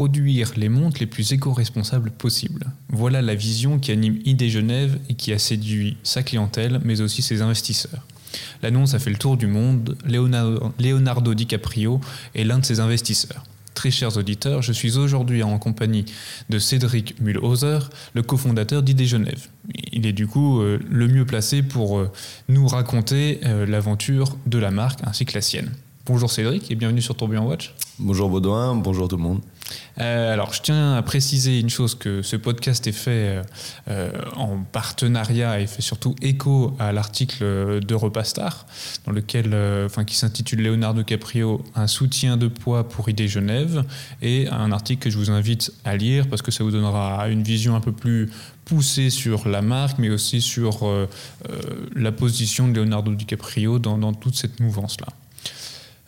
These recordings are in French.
produire les montres les plus éco-responsables possibles. Voilà la vision qui anime ID Genève et qui a séduit sa clientèle, mais aussi ses investisseurs. L'annonce a fait le tour du monde. Leonardo, DiCaprio est l'un de ses investisseurs. Très chers auditeurs, je suis aujourd'hui en compagnie de Cédric Mulhauser, le cofondateur d'ID Genève. Il est du coup euh, le mieux placé pour euh, nous raconter euh, l'aventure de la marque ainsi que la sienne. Bonjour Cédric et bienvenue sur Tourbillon Watch. Bonjour Baudouin, bonjour tout le monde. Euh, alors, je tiens à préciser une chose que ce podcast est fait euh, euh, en partenariat et fait surtout écho à l'article d'Europastar, dans lequel, enfin, qui s'intitule Leonardo Caprio, un soutien de poids pour ID Genève, et un article que je vous invite à lire parce que ça vous donnera une vision un peu plus poussée sur la marque, mais aussi sur la position de Leonardo DiCaprio dans, dans toute cette mouvance-là.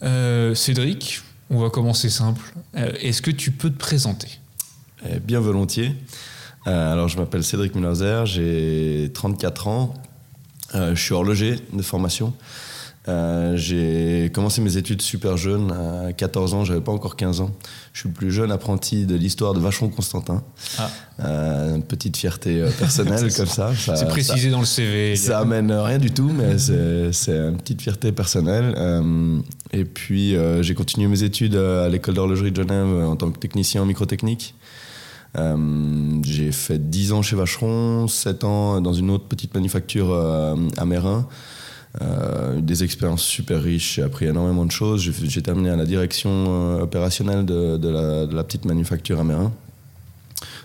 Euh, Cédric, on va commencer simple. Euh, est-ce que tu peux te présenter? Eh Bien volontiers. Euh, alors, je m'appelle Cédric Mulhauser, j'ai 34 ans. je suis horloger de formation. Euh, j'ai commencé mes études super jeune, à 14 ans, j'avais pas encore 15 ans. Je suis le plus jeune apprenti de l'histoire de Vacheron Constantin. Ah. Euh, une petite fierté euh, personnelle comme ça. c'est précisé dans le CV. Ça amène rien du tout, mais c'est une petite fierté personnelle. et puis j'ai continué mes études à l'école d'horlogerie de Genève en tant que technicien en microtechnique. j'ai fait 10 ans chez Vacheron, 7 ans dans une autre petite manufacture à Mérin. Euh, des expériences super riches, j'ai appris énormément de choses. J'ai terminé à la direction euh, opérationnelle de, la, petite manufacture à Mérin.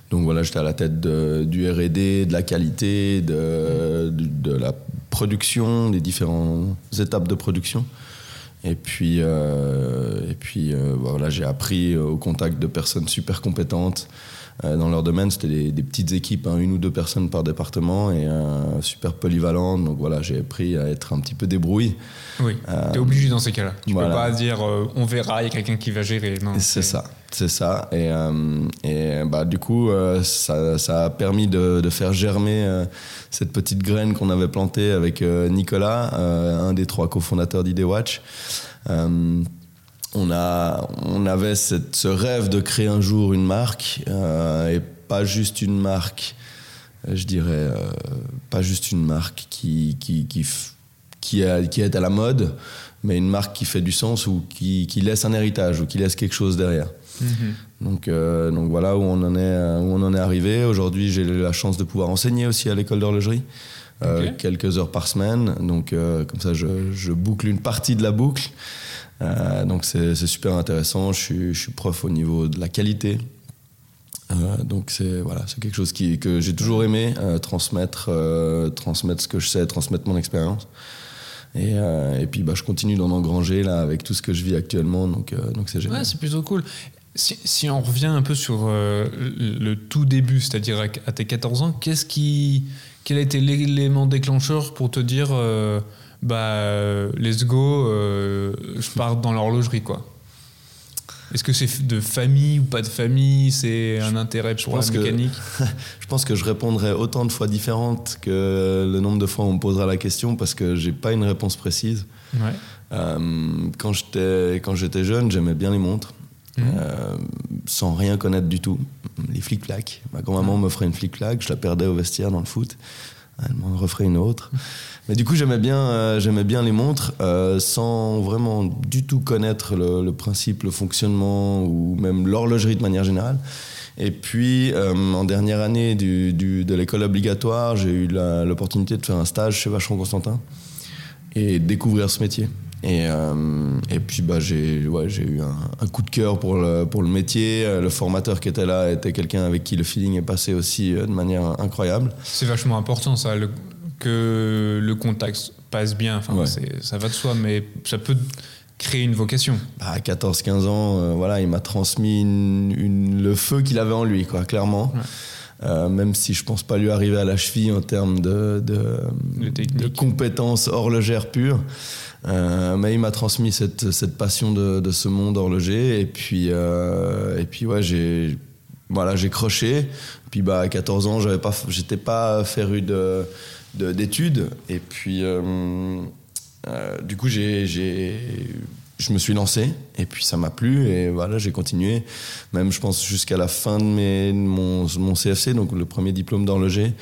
Donc voilà, j'étais à la tête du RD, de la qualité, de, la production, des différentes étapes de production. Et puis, euh, et puis voilà, j'ai appris au contact de personnes super compétentes. Euh, dans leur domaine, c'était des, petites équipes, hein, une ou deux personnes par département et super polyvalentes. Donc voilà, j'ai appris à être un petit peu débrouillé. Oui, euh, tu es obligé dans ces cas-là. Tu ne peux pas dire euh, on verra, il y a quelqu'un qui va gérer. C'est ça, c'est ça. Et, et bah, du coup, ça, ça, a permis de, de faire germer cette petite graine qu'on avait plantée avec Nicolas, un des trois cofondateurs d'ID Watch on, a, on avait ce rêve de créer un jour une marque, euh, et pas juste une marque, je dirais, euh, pas juste une marque qui, qui, qui, qui, est à la mode, mais une marque qui fait du sens ou qui, qui laisse un héritage ou qui laisse quelque chose derrière. Mm-hmm. Donc, euh, donc voilà où on en est, où on en est arrivé. Aujourd'hui, j'ai la chance de pouvoir enseigner aussi à l'école d'horlogerie. quelques heures par semaine. Donc, comme ça, je, je, boucle une partie de la boucle. Euh, donc c'est super intéressant. Je suis, prof au niveau de la qualité. Euh, donc c'est voilà, c'est quelque chose qui, que j'ai toujours aimé euh, transmettre, transmettre ce que je sais, transmettre mon expérience. Et, et, puis bah, je continue d'en engranger là avec tout ce que je vis actuellement. Donc donc c'est génial. C'est plutôt cool. Si, si, on revient un peu sur le tout début, c'est-à-dire à, tes 14 ans, qu'est-ce qui, quel a été l'élément déclencheur pour te dire bah let's go, euh, je pars dans l'horlogerie quoi. Est-ce que c'est de famille ou pas de famille? C'est un intérêt pour la mécanique? Je pense que je répondrai autant de fois différentes que le nombre de fois où on me posera la question parce que j'ai pas une réponse précise. Ouais. Euh, quand j'étais jeune, j'aimais bien les montres. Mmh. Euh, sans rien connaître du tout. Les flic-flac. Ma grand-maman m'offrait une flic-flac, je la perdais au vestiaire dans le foot. Elle m'en referait une autre. Mais du coup, j'aimais bien, euh, j'aimais bien les montres euh, sans vraiment du tout connaître le, principe, le fonctionnement ou même l'horlogerie de manière générale. Et puis, euh, en dernière année du, du, de l'école obligatoire, j'ai eu l'opportunité de faire un stage chez Vacheron Constantin et découvrir ce métier. Et, et puis, bah, j'ai ouais, eu un, un, coup de cœur pour le, pour le métier. Le formateur qui était là était quelqu'un avec qui le feeling est passé aussi de manière incroyable. C'est vachement important, ça. Le que le contact passe bien. Enfin, ça va de soi, mais ça peut créer une vocation. Bah, à 14-15 ans, euh, voilà, il m'a transmis le feu qu'il avait en lui, quoi, clairement. Euh, même si je pense pas lui arriver à la cheville en termes de, de, compétences horlogères pures. Euh, mais il m'a transmis cette, cette passion de, ce monde horloger. Et puis, et puis ouais, j'ai voilà, j'ai croché. Puis bah, à 14 ans, j'avais pas, j'étais pas féru de d'études. Et puis, euh, euh, du coup, j'ai je me suis lancé et puis ça m'a plu et voilà j'ai continué. Même je pense jusqu'à la fin de, mes, mon, mon, CFC donc le premier diplôme d'horloger.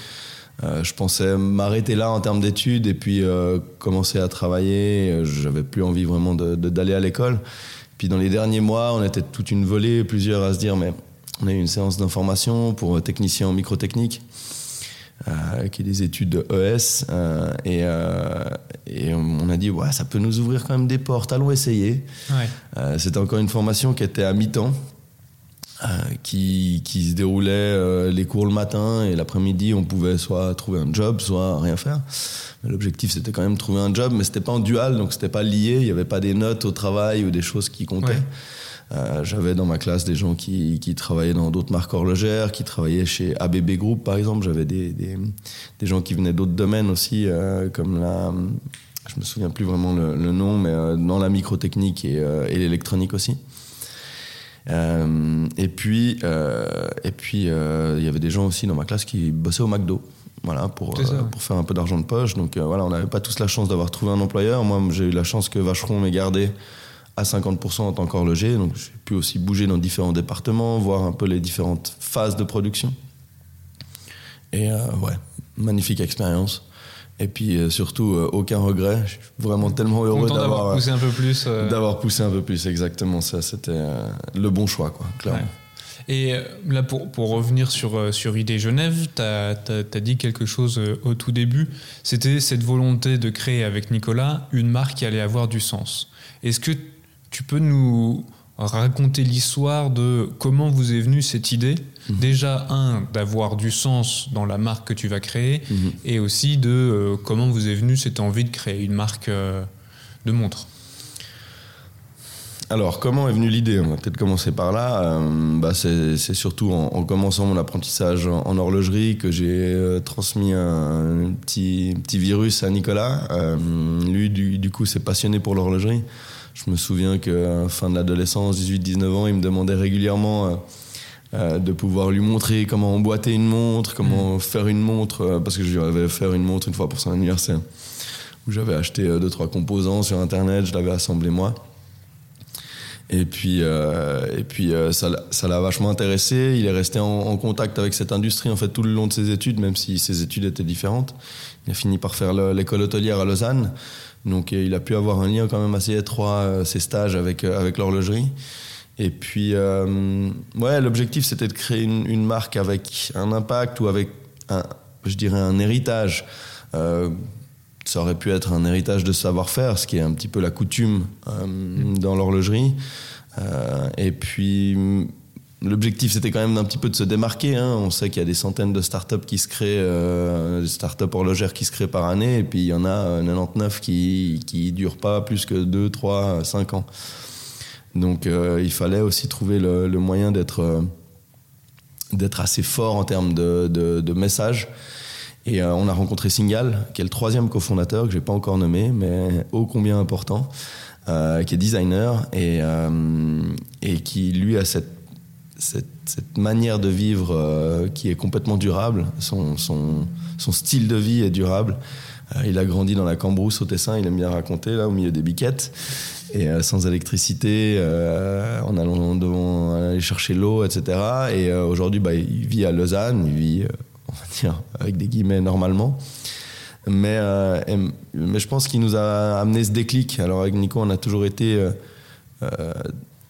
Euh, je pensais m'arrêter là en termes d'études et puis euh, commencer à travailler. J'avais plus envie vraiment d'aller de, d'aller à l'école. Puis dans les derniers mois on était toute une volée plusieurs à se dire mais on a eu une séance d'information pour technicien en microtechnique euh, qui est des études de ES. Euh, et, euh, et, on a dit, ouais, ça peut nous ouvrir quand même des portes, allons essayer. Ouais. C'était encore une formation qui était à mi-temps. qui, qui, se déroulait les cours le matin et l'après-midi on pouvait soit trouver un job soit rien faire l'objectif c'était quand même de trouver un job mais c'était pas en dual donc c'était pas lié il n'y avait pas des notes au travail ou des choses qui comptaient euh, j'avais dans ma classe des gens qui, qui travaillaient dans d'autres marques horlogères, qui travaillaient chez ABB Group par exemple. J'avais des, des, des, gens qui venaient d'autres domaines aussi, euh, comme la. Je me souviens plus vraiment le, le nom, mais euh, dans la microtechnique et, et l'électronique aussi. et puis, et puis, il y avait des gens aussi dans ma classe qui bossaient au McDo voilà, pour, pour faire un peu d'argent de poche. Donc voilà, on n'avait pas tous la chance d'avoir trouvé un employeur. Moi, j'ai eu la chance que Vacheron m'ait gardé à 50% en tant qu'horloger. Donc j'ai pu aussi bouger dans différents départements, voir un peu les différentes phases de production. Et euh, ouais, magnifique expérience. Et puis euh, surtout, euh, aucun regret. Je suis vraiment tellement heureux d'avoir poussé un peu plus. D'avoir poussé un peu plus, exactement. Ça, c'était le bon choix, quoi, clairement. Et là, pour, pour, revenir sur, sur Idée Genève, tu as, as, dit quelque chose au tout début. C'était cette volonté de créer avec Nicolas une marque qui allait avoir du sens. Est-ce que tu peux nous raconter l'histoire de comment vous est venue cette idée? Mhm. Déjà, un, d'avoir du sens dans la marque que tu vas créer, mhm. et aussi de euh, comment vous est venue cette envie de créer une marque euh, de montre. Alors, comment est venue l'idée? On va peut-être commencer par là. Euh, bah, c'est surtout en, commençant mon apprentissage en, horlogerie que j'ai transmis un, petit, petit virus à Nicolas. lui, du, du coup, s'est passionné pour l'horlogerie. Je me souviens qu'à fin de l'adolescence, 18-19 ans, il me demandait régulièrement euh, euh, de pouvoir lui montrer comment emboîter une montre, comment mm. faire une montre, euh, parce que je lui avais fait une montre une fois pour son anniversaire, où j'avais acheté deux, trois composants sur Internet, je l'avais assemblé moi. Et puis, et puis ça l'a vachement intéressé. Il est resté en, en, contact avec cette industrie en fait tout le long de ses études, même si ses études étaient différentes. Il a fini par faire l'école hôtelière à Lausanne. Donc il a pu avoir un lien quand même assez étroit, ses euh, stages avec, euh, avec l'horlogerie. Et puis, euh, ouais, l'objectif c'était de créer une, marque avec un impact ou avec, un, je dirais, un héritage. ça aurait pu être un héritage de savoir-faire, ce qui est un petit peu la coutume dans l'horlogerie. et puis, L'objectif, c'était quand même d'un petit peu de se démarquer. Hein. On sait qu'il y a des centaines de startups qui se créent, euh, des startups horlogères qui se créent par année, et puis il y en a 99 euh, qui qui durent pas plus que 2, 3, 5 ans. Donc euh, il fallait aussi trouver le, moyen d'être assez fort en termes de, de, messages. Et on a rencontré Singal, qui est le troisième cofondateur, que j'ai pas encore nommé, mais ô combien important, qui est designer et, et qui lui a cette cette, manière de vivre euh, qui est complètement durable, son, style de vie est durable. Euh, il a grandi dans la Cambrousse au Tessin, il aime bien raconter, là, au milieu des biquettes, et euh, sans électricité, en allant devant aller chercher l'eau, etc. Et aujourd'hui, bah, il vit à Lausanne, il vit, on va dire, avec des guillemets normalement. Mais je pense qu'il nous a amené ce déclic. Alors avec Nico, on a toujours été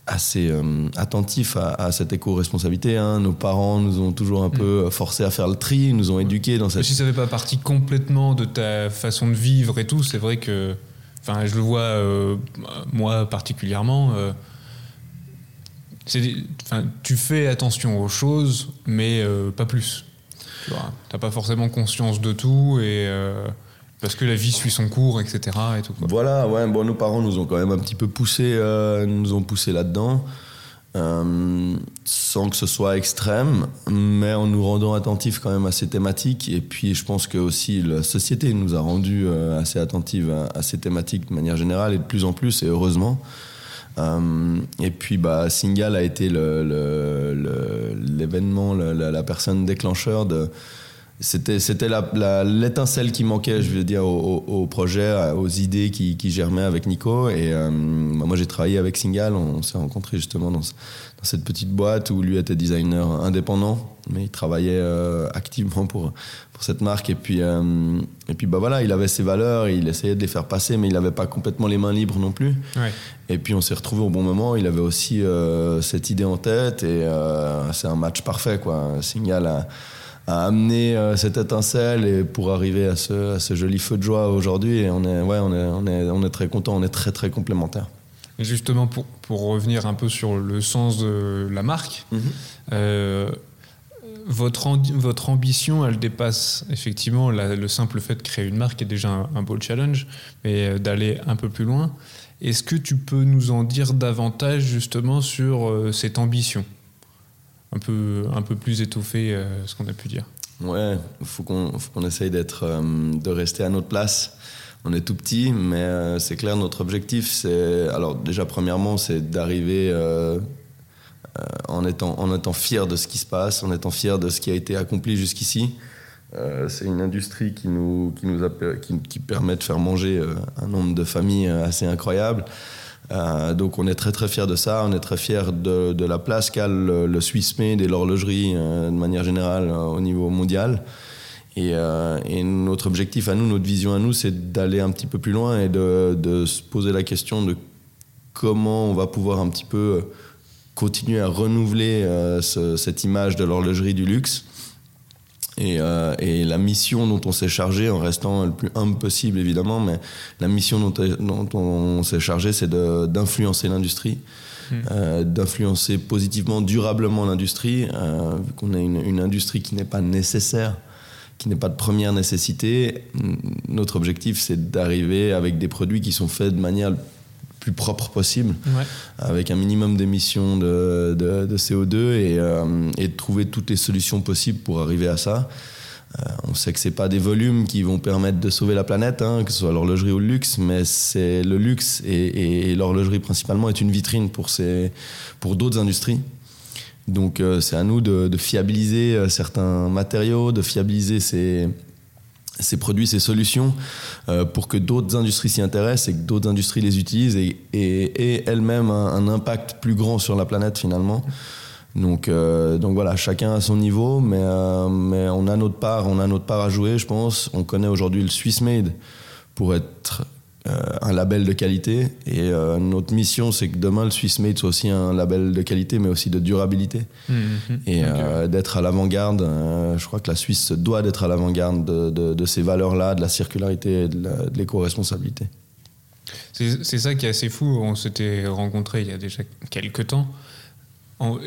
assez euh, attentif à, cette éco-responsabilité. Hein. Nos parents nous ont toujours un peu mm. forcé à faire le tri, nous ont éduqués dans cette... Si ça n'avait pas partie complètement de ta façon de vivre et tout, c'est vrai que... Enfin, je le vois, euh, moi particulièrement... Euh, tu fais attention aux choses, mais pas plus. Tu n'as pas forcément conscience de tout et... Parce que la vie suit son cours, etc. Voilà, ouais, bon, nos parents nous ont quand même un petit peu poussé, euh, nous ont poussé là-dedans, euh, sans que ce soit extrême, mais en nous rendant attentifs quand même à ces thématiques. Et puis, je pense que aussi la société nous a rendu euh, assez attentifs à, ces thématiques de manière générale et de plus en plus, et heureusement. et puis, bah, Singal a été l'événement, la, personne déclencheur de c'était c'était l'étincelle qui manquait je veux dire au, projet aux idées qui, qui, germaient avec Nico. Et bah, moi j'ai travaillé avec Singal. On, s'est rencontrés justement dans, dans, cette petite boîte où lui était designer indépendant. Mais il travaillait activement pour pour cette marque. Et puis et puis bah voilà il avait ses valeurs. Il essayait de les faire passer mais il n'avait pas complètement les mains libres non plus. Et puis on s'est retrouvé au bon moment. Il avait aussi cette idée en tête. Et c'est un match parfait quoi. Singal a à amener euh, cette étincelle et pour arriver à ce, à ce, joli feu de joie aujourd'hui. Et on est, ouais, on est, on est, on est très content, on est très très complémentaires. Et justement, pour, pour, revenir un peu sur le sens de la marque, mhm. euh, votre, votre ambition, elle dépasse effectivement le simple fait de créer une marque est déjà un, un beau challenge, mais euh, d'aller un peu plus loin. Est-ce que tu peux nous en dire davantage justement sur cette ambition? Un peu, un peu plus étoffé euh, ce qu'on a pu dire. Ouais, il faut qu'on essaye d'être, euh, de rester à notre place. On est tout petit, mais euh, c'est clair, notre objectif, c'est. Alors, déjà, premièrement, c'est d'arriver en, étant, en étant fier de ce qui se passe, en étant fier de ce qui a été accompli jusqu'ici. c'est une industrie qui nous, qui nous qui, permet de faire manger un nombre de familles assez incroyable. Euh, donc on est très très fiers de ça, on est très fiers de, la place qu'a le, le, Swiss Made et l'horlogerie euh, de manière générale euh, au niveau mondial. Et, notre objectif à nous, notre vision à nous, c'est d'aller un petit peu plus loin et de, se poser la question de comment on va pouvoir un petit peu continuer à renouveler ce, cette image de l'horlogerie du luxe et, euh, et, la mission dont on s'est chargé, en restant le plus humble possible évidemment, mais la mission dont, dont on s'est chargé, c'est d'influencer l'industrie, hmm. euh, d'influencer positivement, durablement l'industrie, euh, vu qu'on a une, une, industrie qui n'est pas nécessaire, qui n'est pas de première nécessité. Notre objectif, c'est d'arriver avec des produits qui sont faits de manière plus propre possible, avec un minimum d'émissions de, de, CO2 et, euh, et, de trouver toutes les solutions possibles pour arriver à ça. Euh, on sait que c'est pas des volumes qui vont permettre de sauver la planète, hein, que ce soit l'horlogerie ou le luxe, mais c'est le luxe et, et l'horlogerie principalement est une vitrine pour, ces, pour d'autres industries. Donc euh, c'est à nous de, de, fiabiliser certains matériaux, de fiabiliser ces, ces produits, ces solutions, euh, pour que d'autres industries s'y intéressent et que d'autres industries les utilisent et, et, elles-mêmes un, un, impact plus grand sur la planète finalement. Donc, euh, donc voilà, chacun à son niveau, mais, euh, mais on a notre part, on a notre part à jouer, je pense. On connaît aujourd'hui le Swiss Made pour être un label de qualité. Et euh, notre mission, c'est que demain, le Swiss Made soit aussi un label de qualité, mais aussi de durabilité. Mmh, mmh. Et euh, d'être à l'avant-garde. je crois que la Suisse doit être à l'avant-garde de, de, de, ces valeurs-là, de la circularité et de l'éco-responsabilité. C'est ça qui est assez fou. On s'était rencontrés il y a déjà quelques temps.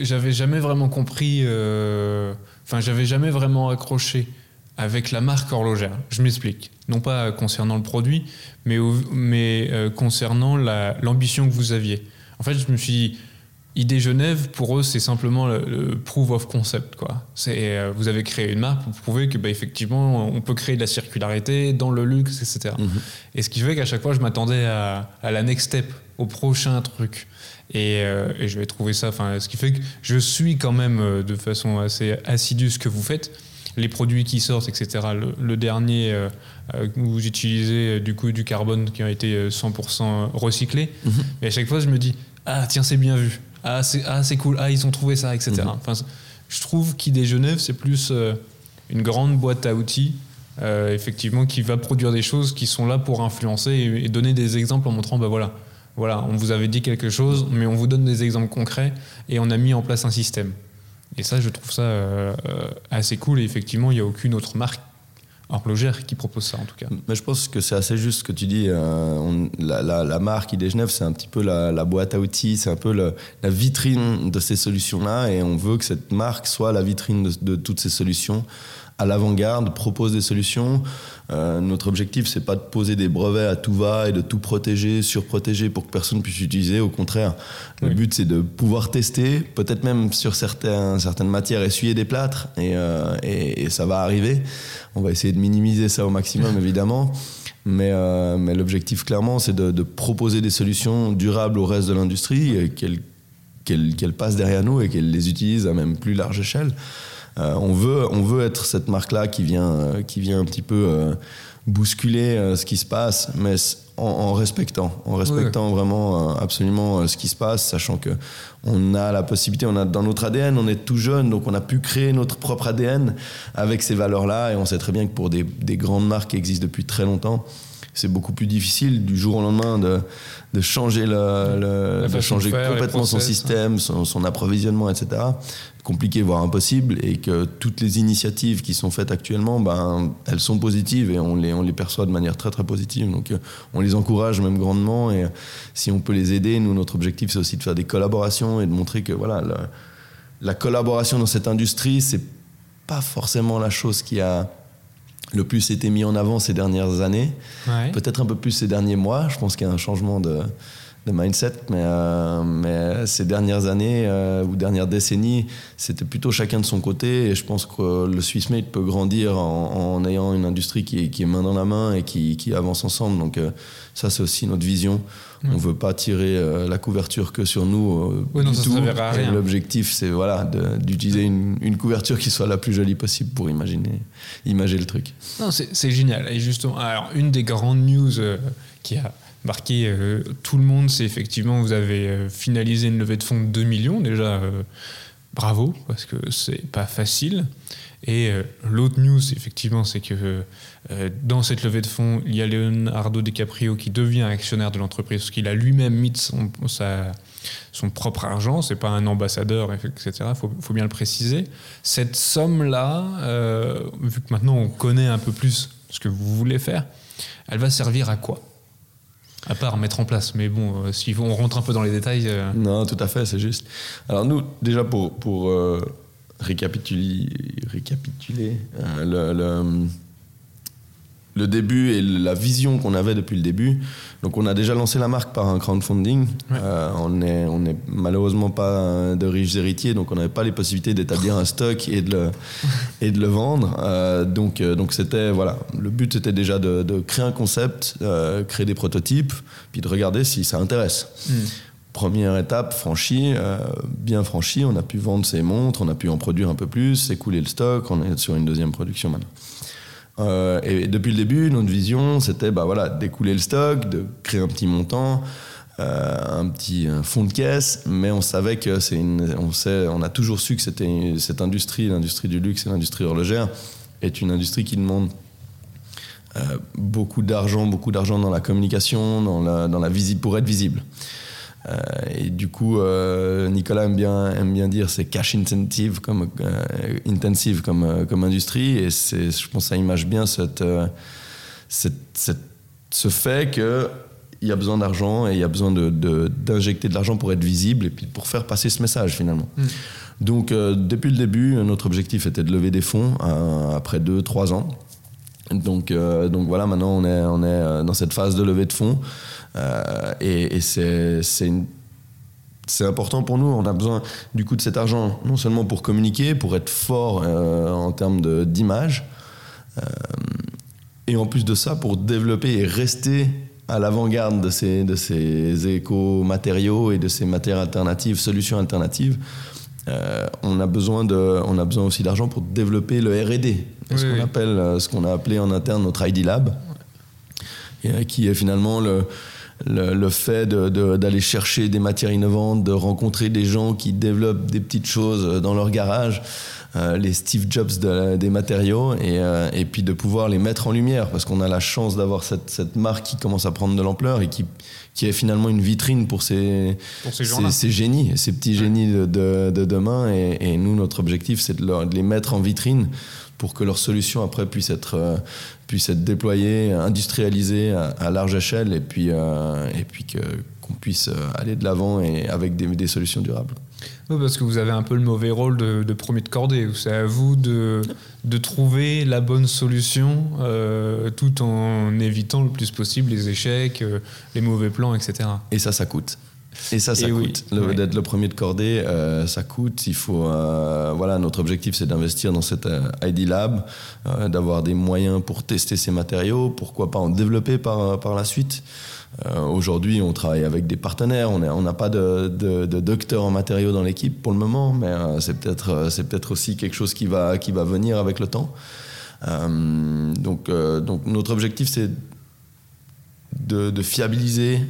J'avais jamais vraiment compris. Enfin, j'avais jamais vraiment accroché avec la marque horlogère. Je m'explique. Non pas concernant le produit, mais, mais euh, concernant l'ambition que vous aviez. En fait, je me suis dit, Idée Genève, pour eux, c'est simplement le, proof of concept. Quoi. Euh, vous avez créé une marque pour prouver que, bah, effectivement, on peut créer de la circularité dans le luxe, etc. Mm-hmm. Et ce qui fait qu'à chaque fois, je m'attendais à, à, la next step, au prochain truc. Et, euh, et je vais trouver ça. Ce qui fait que je suis quand même de façon assez assidue ce que vous faites les produits qui sortent, etc. Le, dernier euh, euh, où vous utilisez euh, du coup du carbone qui a été 100% recyclé. Mhm. Et à chaque fois, je me dis ah tiens c'est bien vu, ah c'est ah, cool, ah ils ont trouvé ça, etc. Mhm. Enfin, je trouve qu'ID Genève c'est plus une grande boîte à outils. effectivement, qui va produire des choses qui sont là pour influencer et, donner des exemples en montrant, bah voilà, voilà, on vous avait dit quelque chose, mais on vous donne des exemples concrets et on a mis en place un système. Et ça, je trouve ça euh, assez cool. Et effectivement, il n'y a aucune autre marque horlogère qui propose ça en tout cas. Mais je pense que c'est assez juste ce que tu dis. Euh, la, marque ID Genève, c'est un petit peu la, boîte à outils, c'est un peu la vitrine de ces solutions-là et on veut que cette marque soit la vitrine de toutes ces solutions à l'avant-garde, propose des solutions. Euh, notre objectif, c'est pas de poser des brevets à tout va et de tout protéger, surprotéger pour que personne puisse utiliser. Au contraire, le but, c'est de pouvoir tester, peut-être même sur certains, certaines matières, essuyer des plâtres, et, euh, et, et, ça va arriver. On va essayer de minimiser ça au maximum, évidemment. Mais, euh, mais l'objectif, clairement, c'est de, de, proposer des solutions durables au reste de l'industrie, qu'elles qu'elle passe derrière nous et qu'elle les utilise à même plus large échelle. On, veut, on veut être cette marque-là qui vient, qui vient un petit peu bousculer ce qui se passe, mais en, respectant, en respectant vraiment absolument ce qui se passe, sachant que on a la possibilité, on a dans notre ADN, on est tout jeune, donc on a pu créer notre propre ADN avec ces valeurs-là, et on sait très bien que pour des, des grandes marques qui existent depuis très longtemps, c'est beaucoup plus difficile du jour au lendemain de, de changer, le, de changer complètement son système, son, approvisionnement, etc. Compliqué, voire impossible, et que toutes les initiatives qui sont faites actuellement, ben, elles sont positives et on les, on les perçoit de manière très très positive. Donc euh, on les encourage même grandement, et si on peut les aider, nous, notre objectif, c'est aussi de faire des collaborations et de montrer que voilà, la, la collaboration dans cette industrie, c'est pas forcément la chose qui a le plus été mis en avant ces dernières années. Peut-être un peu plus ces derniers mois. Je pense qu'il y a un changement de, mindset, mais, euh, mais, ces dernières années euh, ou dernières décennies, c'était plutôt chacun de son côté. Et je pense que le Swiss Made peut grandir en, ayant une industrie qui est, qui est, main dans la main et qui, qui avance ensemble. Donc euh, ça, c'est aussi notre vision. On ne veut pas tirer la couverture que sur nous. Oui, non, ça rien. L'objectif, c'est voilà, d'utiliser une, une, couverture qui soit la plus jolie possible pour imaginer, imaginer le truc. Non, c'est génial. Et justement, alors, une des grandes news qui a euh, tout le monde, c'est effectivement, vous avez euh, finalisé une levée de fonds de 2 millions. Déjà, euh, bravo, parce que c'est pas facile. Et l'autre news, effectivement, c'est que dans cette levée de fonds, il y a Leonardo DiCaprio qui devient actionnaire de l'entreprise, parce qu'il a lui-même mis son, son propre argent, c'est pas un ambassadeur, etc. Il faut, bien le préciser. Cette somme-là, vu que maintenant on connaît un peu plus ce que vous voulez faire, elle va servir à quoi? À part mettre en place, mais bon, euh, si on rentre un peu dans les détails. Euh. Non, tout à fait, c'est juste. Alors nous, déjà pour, euh, récapituler, le, le, le début et la vision qu'on avait depuis le début. Donc on a déjà lancé la marque par un crowdfunding. Euh, on n'est on est malheureusement pas de riches héritiers, donc on n'avait pas les possibilités d'établir un stock et de le, et de le vendre. Euh, donc euh, donc c'était voilà, le but c'était déjà de, créer un concept, créer des prototypes, puis de regarder si ça intéresse. Hmm. Première étape franchie, bien franchie, on a pu vendre ces montres, on a pu en produire un peu plus, écouler le stock, on est sur une deuxième production maintenant. Euh, et depuis le début, notre vision, c'était bah, voilà, d'écouler le stock, de créer un petit montant, euh, un petit fonds de caisse, mais on savait que c'est on sait, on a toujours su que c'était cette industrie, l'industrie du luxe et l'industrie horlogère, est une industrie qui demande euh, beaucoup d'argent, beaucoup d'argent dans la communication, dans la, dans la pour être visible. Euh, et du coup, euh, Nicolas aime bien, aime bien dire c'est cash intensive comme, euh, intensive comme, comme industrie. Et je pense que ça image bien cette, cette, ce fait que il y a besoin d'argent et il y a besoin d'injecter de, de l'argent pour être visible et puis pour faire passer ce message finalement. Mm. Donc depuis le début, notre objectif était de lever des fonds après 2-3 ans. Donc, donc voilà, maintenant on est, on est dans cette phase de levée de fonds. Euh, et, c'est c'est important pour nous. On a besoin du coup de cet argent, non seulement pour communiquer, pour être fort euh, en termes d'image, euh, et en plus de ça, pour développer et rester à l'avant-garde de ces, de ces éco-matériaux et de ces matières alternatives, solutions alternatives. On, a besoin de, on a besoin aussi d'argent pour développer le R&D, ce qu'on appelle, ce qu'on a appelé en interne notre ID Lab, qui est finalement le, le, fait d'aller chercher des matières innovantes, de rencontrer des gens qui développent des petites choses dans leur garage, euh, les Steve Jobs des matériaux, et, euh, et, puis de pouvoir les mettre en lumière, parce qu'on a la chance d'avoir cette, cette, marque qui commence à prendre de l'ampleur et qui, qui est finalement une vitrine pour ces, ces, génies, ces petits génies de, de, demain. Et, et, nous, notre objectif, c'est de, de, les mettre en vitrine pour que leurs solutions après puissent être, euh, puissent être déployées, industrialisées à, large échelle et puis, euh, et puis que, qu'on puisse euh, aller de l'avant et avec des, des, solutions durables. Oui, parce que vous avez un peu le mauvais rôle de, premier de cordée. C'est à vous de, de trouver la bonne solution tout en évitant le plus possible les échecs, les mauvais plans, etc. Et ça, ça coûte. Et ça, ça Et oui, coûte. Ouais. D'être le premier de cordée, euh, ça coûte. Il faut, euh, voilà, notre objectif, c'est d'investir dans cette euh, ID Lab, d'avoir des moyens pour tester ces matériaux, pourquoi pas en développer par, par la suite. Aujourd'hui, on travaille avec des partenaires. On est- on n'a pas de, de, de docteur en matériaux dans l'équipe pour le moment, mais c'est peut-être c'est peut-être aussi quelque chose qui va, qui va venir avec le temps. Donc, donc notre objectif, c'est de, de fiabiliser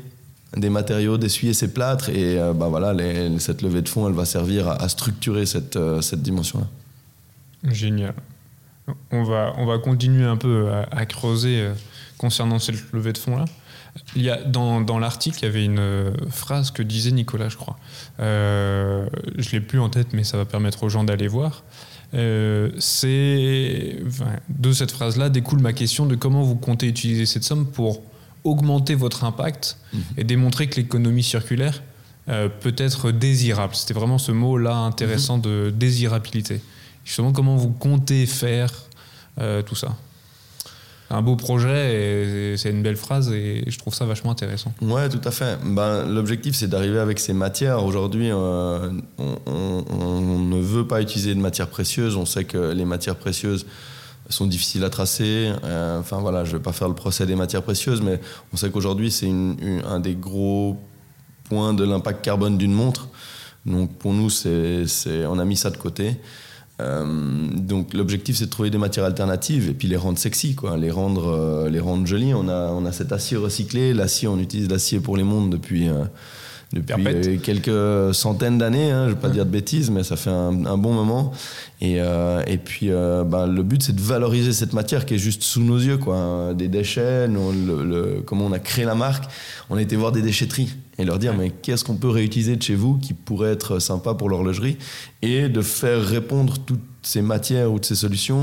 des matériaux, d'essuyer ces plâtres. Et euh, bah voilà, cette levée de fonds, elle va servir à, structurer cette, euh, cette dimension-là. Génial. On va, on va continuer un peu à, creuser euh, concernant cette levée de fonds-là. Il y a, dans dans l'article, il y avait une euh, phrase que disait Nicolas, je crois. Je l'ai plus en tête, mais ça va permettre aux gens d'aller voir. C'est, de cette phrase-là découle ma question de comment vous comptez utiliser cette somme pour augmenter votre impact et démontrer que l'économie circulaire euh, peut être désirable. C'était vraiment ce mot-là intéressant de désirabilité. Justement, comment vous comptez faire euh, tout ça? Un beau projet, et c'est une belle phrase, et je trouve ça vachement intéressant. Ouais, tout à fait. Ben, L'objectif, c'est d'arriver avec ces matières. Aujourd'hui, euh, on, on- on ne veut pas utiliser de matières précieuses. On sait que les matières précieuses sont difficiles à tracer. Euh, enfin voilà, je ne vais pas faire le procès des matières précieuses, mais on sait qu'aujourd'hui, c'est un des gros points de l'impact carbone d'une montre. Donc pour nous, c'est, on a mis ça de côté. Euh, donc l'objectif c'est de trouver des matières alternatives et puis les rendre sexy quoi, les rendre euh, les rendre jolies. On a on a cet acier recyclé, l'acier on utilise l'acier pour les montres depuis depuis Perpète. euh, quelques centaines d'années, hein, je vais pas dire de bêtises, mais ça fait un, un bon moment. Et, euh, et puis, euh, ben, le but, c'est de valoriser cette matière qui est juste sous nos yeux, quoi. Des déchets, nous, le, le- comment on a créé la marque, on a été voir des déchetteries et leur dire, mais qu'est-ce qu'on peut réutiliser de chez vous qui pourrait être sympa pour l'horlogerie et de faire répondre toutes ces matières ou de ces solutions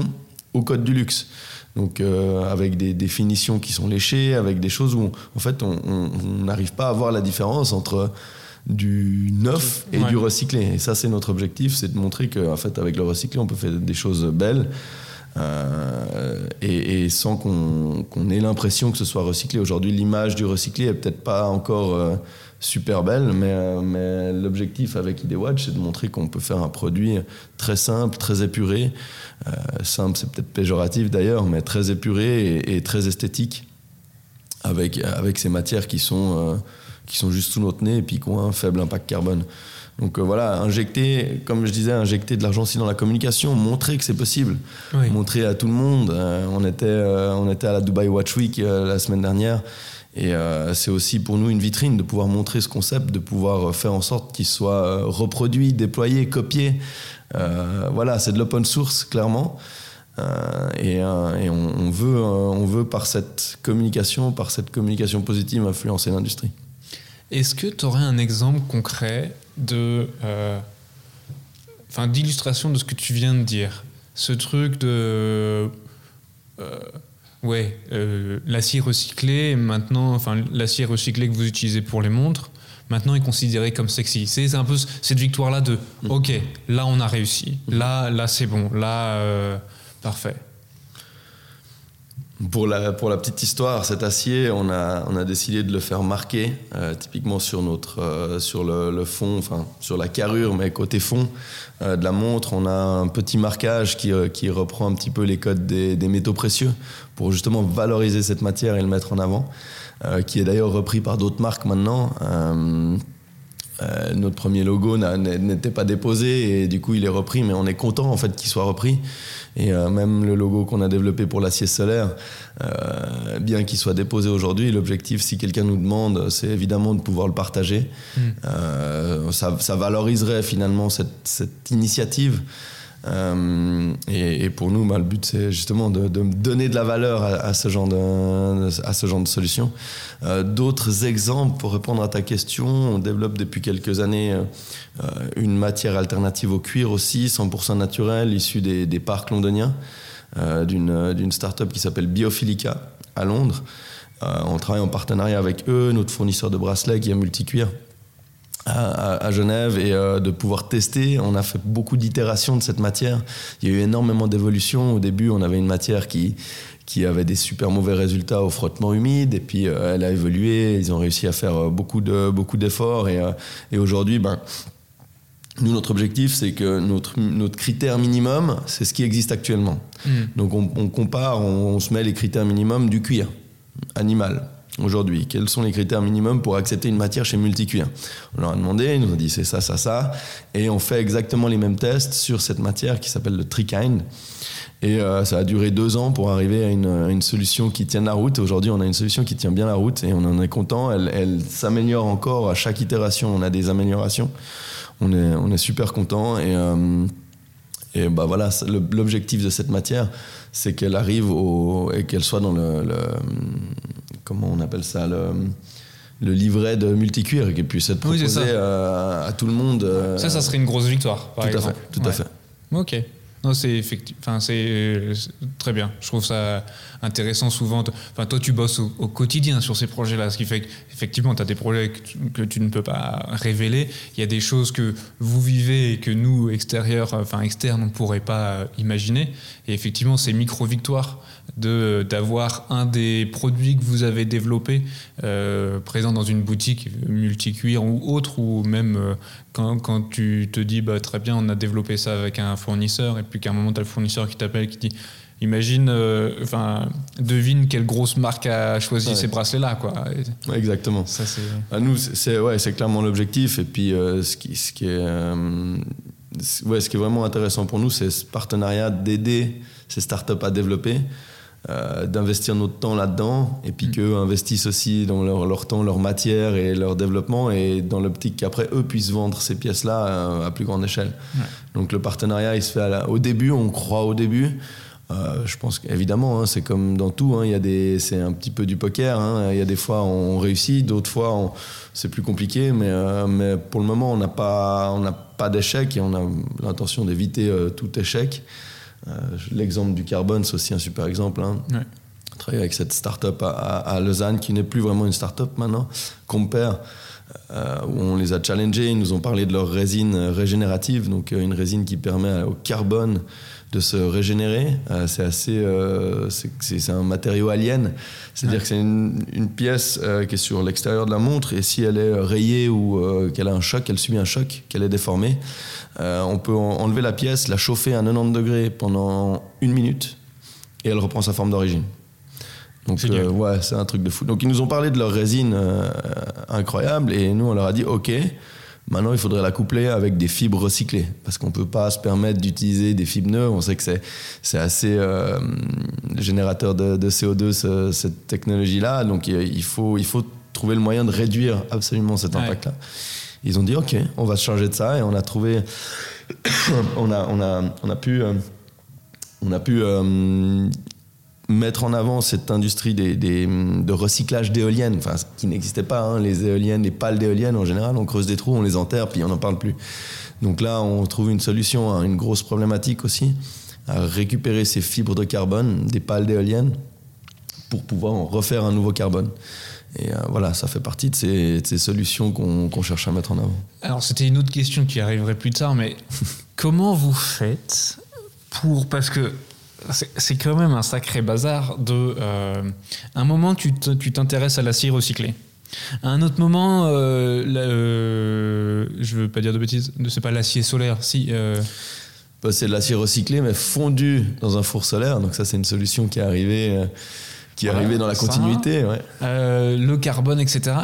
au code du luxe. Donc euh, avec des définitions qui sont léchées, avec des choses où en fait on on- on n'arrive pas à voir la différence entre du neuf et Ouais. du recyclé. Et ça c'est notre objectif, c'est de montrer qu'en fait avec le recyclé on peut faire des choses belles euh, et, et sans qu'on qu'on ait l'impression que ce soit recyclé. Aujourd'hui l'image du recyclé est peut-être pas encore euh, super belle, mais, euh, mais l'objectif avec ID Watch c'est de montrer qu'on peut faire un produit très simple, très épuré. Euh, simple, c'est peut-être péjoratif d'ailleurs, mais très épuré et, et très esthétique, avec, avec ces matières qui sont, euh, qui sont juste sous notre nez et puis qui ont un faible impact carbone. Donc euh, voilà, injecter, comme je disais, injecter de l'argent aussi dans la communication, montrer que c'est possible, Oui. montrer à tout le monde. Euh, on, était, euh, on était à la Dubai Watch Week la semaine dernière. Et euh, c'est aussi pour nous une vitrine de pouvoir montrer ce concept, de pouvoir euh, faire en sorte qu'il soit euh, reproduit, déployé, copié. Voilà, c'est de l'open source, clairement. Et on, veut, on veut, par cette communication, par cette communication positive, influencer l'industrie. Est-ce que tu aurais un exemple concret de, d'illustration de ce que tu viens de dire? Ce truc de, ouais, euh, l'acier recyclé, maintenant, enfin, l'acier recyclé que vous utilisez pour les montres, maintenant est considéré comme sexy. C'est un peu cette victoire-là de, ok, là on a réussi, là, là c'est bon, là, euh, parfait. Pour la, pour la petite histoire, cet acier, on a, on a décidé de le faire marquer, euh, typiquement sur, notre, euh, sur le, le fond, enfin sur la carrure, mais côté fond euh, de la montre, on a un petit marquage qui, euh, qui reprend un petit peu les codes des, des métaux précieux pour justement valoriser cette matière et le mettre en avant, euh, qui est d'ailleurs repris par d'autres marques maintenant. Euh, notre premier logo n'était pas déposé et du coup il est repris, mais on est content en fait qu'il soit repris. Et euh, même le logo qu'on a développé pour l'acier solaire, euh, bien qu'il soit déposé aujourd'hui, l'objectif, si quelqu'un nous demande, c'est évidemment de pouvoir le partager. Euh, ça, ça valoriserait finalement cette, cette initiative. Euh, et, pour nous, bah, le but, c'est justement de, donner de la valeur à, ce genre de, à ce genre de solution. Euh, D'autres exemples pour répondre à ta question, on développe depuis quelques années euh, une matière alternative au cuir aussi, 100% naturelle, issue des, parcs londoniens, d'une d'une start-up qui s'appelle Biophilica à Londres. On travaille en partenariat avec eux, notre fournisseur de bracelets qui est Multicuir. À, Genève et euh, de pouvoir tester. On a fait beaucoup d'itérations de cette matière. Il y a eu énormément d'évolutions. Au début, on avait une matière qui, qui avait des super mauvais résultats au frottement humide et puis euh, elle a évolué. Ils ont réussi à faire euh, beaucoup de beaucoup d'efforts et, et aujourd'hui, ben nous, notre objectif, c'est que notre, notre critère minimum, c'est ce qui existe actuellement. Hmm. Donc, on, compare, on, on, se met les critères minimums du cuir animal aujourd'hui Quels sont les critères minimums pour accepter une matière chez Multicuir On leur a demandé, ils nous ont dit c'est ça, ça, ça. Et on fait exactement les mêmes tests sur cette matière qui s'appelle le Trikind. Et euh, ça a duré deux ans pour arriver à une, solution qui tienne la route. Aujourd'hui, on a une solution qui tient bien la route et on en est content. Elle, s'améliore encore à chaque itération. On a des améliorations. On est, super content. Et, euh, bah voilà, l'objectif de cette matière, c'est qu'elle arrive au, et qu'elle soit dans le comment on appelle ça le, le livret de multicuir qui puisse être proposé à, tout le monde. Euh, ça, ça serait une grosse victoire, par tout exemple. À fait, tout à fait. Ok. Non, c'est enfin, c'est très bien. Je trouve ça intéressant souvent. Enfin, toi, tu bosses au, quotidien sur ces projets-là, ce qui fait qu'effectivement, tu as des projets que tu, ne peux pas révéler. Il y a des choses que vous vivez et que nous, extérieurs, enfin externes, on ne pourrait pas imaginer. Et effectivement, ces micro-victoires de d'avoir un des produits que vous avez développé euh, présent dans une boutique multicuir ou autre ou même euh, quand, quand, tu te dis bah, très bien on a développé ça avec un fournisseur et puis qu'à un moment tu as le fournisseur qui t'appelle qui dit imagine euh, enfin devine quelle grosse marque a choisi ces bracelets là quoi exactement. Ça c'est à nous c'est ouais c'est clairement l'objectif et puis ce qui ce qui est ouais ce qui est vraiment intéressant pour nous c'est ce partenariat d'aider ces startups à développer euh, d'investir notre temps là-dedans et puis mm. qu'eux investissent aussi dans leur, leur, temps, leur matière et leur développement et dans l'optique qu'après eux puissent vendre ces pièces-là euh, à, plus grande échelle. Donc le partenariat, il se fait au début, on croit au début. Euh, je pense qu'évidemment, hein, c'est comme dans tout, hein, il y a des, c'est un petit peu du poker. Hein, il y a des fois on réussit, d'autres fois c'est plus compliqué, mais, mais pour le moment on n'a pas, on n'a pas d'échec et on a l'intention d'éviter tout échec. Euh, l'exemple du carbone, c'est aussi un super exemple. Hein. Travailler avec cette start-up à, Lausanne, qui n'est plus vraiment une start-up maintenant, Compare, euh, où on les a challengés, ils nous ont parlé de leur résine régénérative, donc euh, une résine qui permet au carbone de se régénérer. c'est assez, c'est un matériau alien, c'est-à-dire que c'est une, pièce qui est sur l'extérieur de la montre et si elle est rayée ou qu'elle a un choc, elle subit un choc, qu'elle est déformée, euh, on peut enlever la pièce, la chauffer à 90 degrés pendant une minute et elle reprend sa forme d'origine. Donc euh, ouais, c'est un truc de fou. Donc ils nous ont parlé de leur résine euh, incroyable et nous on leur a dit ok, maintenant il faudrait la coupler avec des fibres recyclées parce qu'on peut pas se permettre d'utiliser des fibres neuves. On sait que c'est assez générateur de, CO2 cette technologie là, donc il faut il faut trouver le moyen de réduire absolument cet impact là. Ils ont dit ok, on va se charger de ça et on a trouvé, on a, on a, on a pu, on a pu euh, euh, mettre en avant cette industrie des, des, de recyclage d'éoliennes, enfin, qui n'existait pas. Hein, les éoliennes, les pales d'éoliennes en général, on creuse des trous, on les enterre, puis on n'en parle plus. Donc là, on trouve une solution à une grosse problématique aussi, à récupérer ces fibres de carbone des pales d'éoliennes pour pouvoir en refaire un nouveau carbone. Et euh, voilà, ça fait partie de ces, solutions qu'on cherche à mettre en avant. Alors, c'était une autre question qui arriverait plus tard, mais comment vous faites pour. Parce que c'est quand même un sacré bazar de. Euh, un moment, tu t'intéresses à l'acier recyclé. À un autre moment, euh, euh, je veux pas dire de bêtises, c'est pas l'acier solaire, si. Bah, c'est de l'acier recyclé, mais fondu dans un four solaire. Donc, ça, c'est une solution qui est arrivée qui est arrivé dans la continuité. Ouais. Euh, le carbone, etc.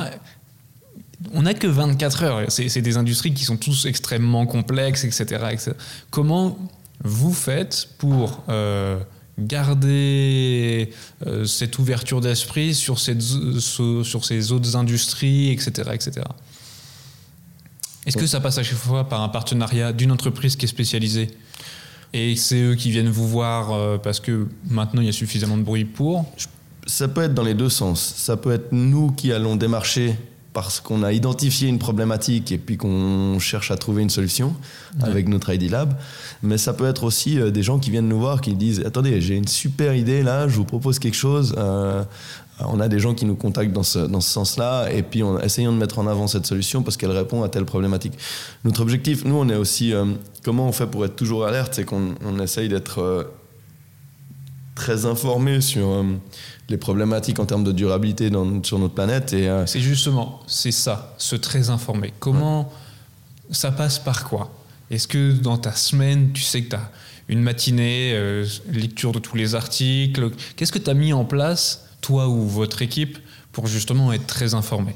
On n'a que 24 heures. C'est des industries qui sont tous extrêmement complexes, etc. Comment vous faites pour euh, garder euh, cette ouverture d'esprit sur, sur ces autres industries, etc. etc. Est-ce que ça passe à chaque fois par un partenariat d'une entreprise qui est spécialisée et c'est eux qui viennent vous voir parce que maintenant il y a suffisamment de bruit pour? Ça peut être dans les deux sens. Ça peut être nous qui allons démarcher parce qu'on a identifié une problématique et puis qu'on cherche à trouver une solution avec notre ID Lab. Mais ça peut être aussi euh, des gens qui viennent nous voir, qui disent Attendez, j'ai une super idée là, je vous propose quelque chose. Euh, on a des gens qui nous contactent dans ce, dans ce sens-là, et puis en essayant de mettre en avant cette solution parce qu'elle répond à telle problématique. Notre objectif, nous, on est aussi, euh, comment on fait pour être toujours alerte, c'est qu'on on essaye d'être très informé sur euh, les problématiques en termes de durabilité dans, sur notre planète. Et, c'est justement, c'est ça, ce très informé. Comment ça passe par quoi? Est-ce que dans ta semaine, tu sais que tu as une matinée, lecture de tous les articles? Qu'est-ce que tu as mis en place toi ou votre équipe, pour justement être très informé?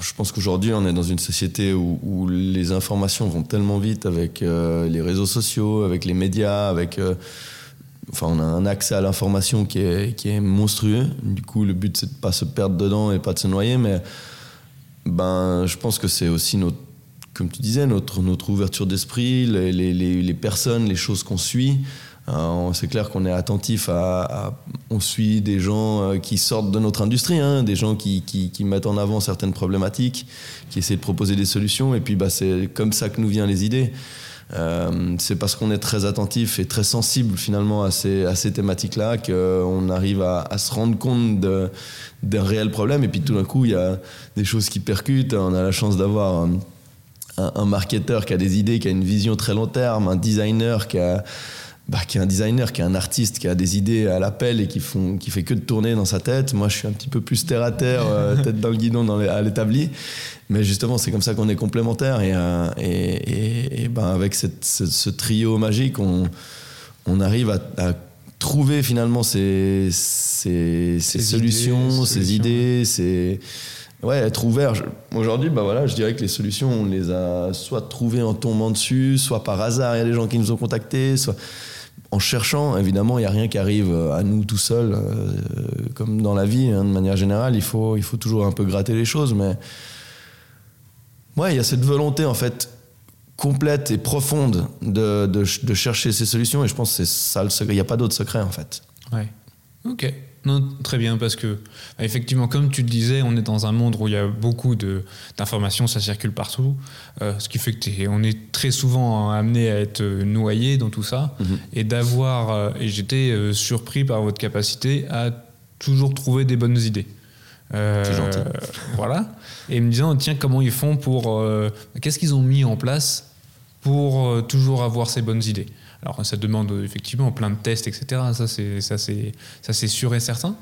Je pense qu'aujourd'hui, on est dans une société où, les informations vont tellement vite avec euh, les réseaux sociaux, avec les médias, avec. Euh, enfin, on a un accès à l'information qui est, monstrueux. Du coup, le but, c'est de pas se perdre dedans et pas de se noyer. Mais ben, je pense que c'est aussi notre, comme tu disais, notre, ouverture d'esprit, les, personnes, les choses qu'on suit. Euh, c'est clair qu'on est attentif à, On suit des gens euh, qui sortent de notre industrie, hein, des gens qui, qui, mettent en avant certaines problématiques, qui essaient de proposer des solutions, et puis bah, c'est comme ça que nous viennent les idées. Euh, c'est parce qu'on est très attentif et très sensible finalement à ces, à ces thématiques-là qu'on arrive à, se rendre compte d'un réel problème. Et puis tout d'un coup, il y a des choses qui percutent. On a la chance d'avoir un, un marketeur qui a des idées, qui a une vision très long terme, un designer qui a bah, qui est un designer, qui est un artiste, qui a des idées à l'appel et qui font, qui fait que de tourner dans sa tête. Moi, je suis un petit peu plus terre à terre, euh, tête dans le guidon dans à l'établi. Mais justement, c'est comme ça qu'on est complémentaires. Et, euh, et, ben, avec cette, ce, trio magique, on, on arrive à, trouver finalement ces, ces, ces, solutions, ces idées, ces ouais, être ouvert. Aujourd'hui, bah voilà, je dirais que les solutions, on les a soit trouvées en tombant dessus, soit par hasard, il y a des gens qui nous ont contactés, soit en cherchant, évidemment, il n'y a rien qui arrive à nous tout seul, euh, comme dans la vie, hein, de manière générale, il faut, il faut toujours un peu gratter les choses, mais ouais, il y a cette volonté, en fait, complète et profonde de, de, de chercher ces solutions, et je pense que c'est ça le secret, il n'y a pas d'autre secret, en fait. Ouais, ok. Non, très bien, parce que effectivement, comme tu le disais, on est dans un monde où il y a beaucoup d'informations, ça circule partout, euh, ce qui fait que on est très souvent amené à être noyé dans tout ça, mhm. et d'avoir, euh, et j'étais euh, surpris par votre capacité à toujours trouver des bonnes idées. C'est gentil. Voilà. Et me disant, tiens, comment ils font pour, qu'est-ce qu'ils ont mis en place pour toujours avoir ces bonnes idées alors ça demande effectivement plein de tests, etc. Ça c'est ça c'est ça c'est sûr et certain.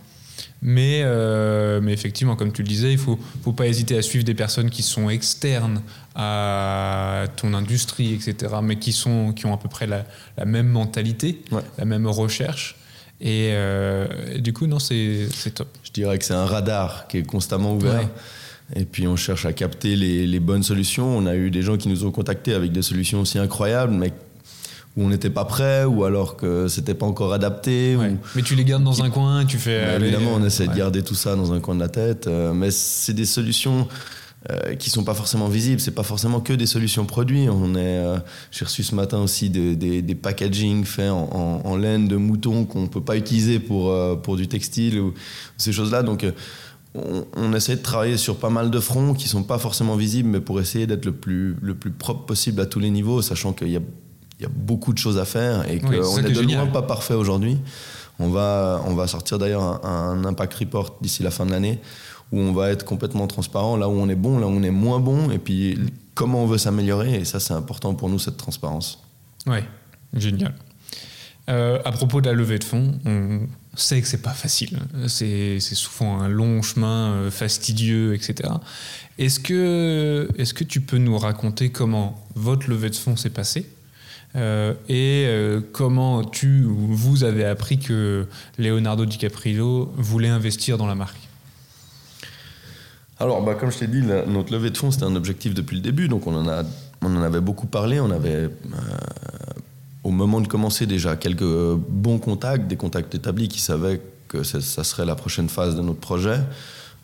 Mais, euh, mais effectivement, comme tu le disais, il ne faut, faut pas hésiter à suivre des personnes qui sont externes à ton industrie, etc., mais qui, sont, qui ont à peu près la, la même mentalité, la même recherche. Et, euh, du coup, non, c'est top. Je dirais que c'est un radar qui est constamment ouvert. Et puis on cherche à capter les, les, bonnes solutions. On a eu des gens qui nous ont contactés avec des solutions aussi incroyables, mais où on n'était pas prêt ou alors que c'était pas encore adapté. Mais tu les gardes dans un coin, tu fais. évidemment, on essaie de garder tout ça dans un coin de la tête, euh, mais c'est des solutions. Euh, qui sont pas forcément visibles, c'est pas forcément que des solutions produits. On est, euh, j'ai reçu ce matin aussi des, des, packaging faits en, laine de mouton qu'on peut pas utiliser pour pour du textile ou ces choses-là. Donc on, on, essaie de travailler sur pas mal de fronts qui sont pas forcément visibles, mais pour essayer d'être le plus le plus propre possible à tous les niveaux, sachant qu'il y a il y a beaucoup de choses à faire et qu'on n'est de loin pas parfait aujourd'hui. On va, on va sortir d'ailleurs un, impact report d'ici la fin de l'année où on va être complètement transparent, là où on est bon, là où on est moins bon, et puis comment on veut s'améliorer. Et ça, c'est important pour nous, cette transparence. Oui, génial. Euh, à propos de la levée de fonds, on sait que c'est pas facile. C'est souvent un long chemin euh, fastidieux, etc. Est-ce que, est que tu peux nous raconter comment votre levée de fonds s'est passée euh, et euh, comment tu ou vous avez appris que Leonardo DiCaprio voulait investir dans la marque? Alors, bah, comme je t'ai dit, notre levée de fonds, c'était un objectif depuis le début, donc on en, a, on en avait beaucoup parlé. On avait, au moment de commencer déjà, quelques bons contacts, des contacts établis qui savaient que ça, serait la prochaine phase de notre projet.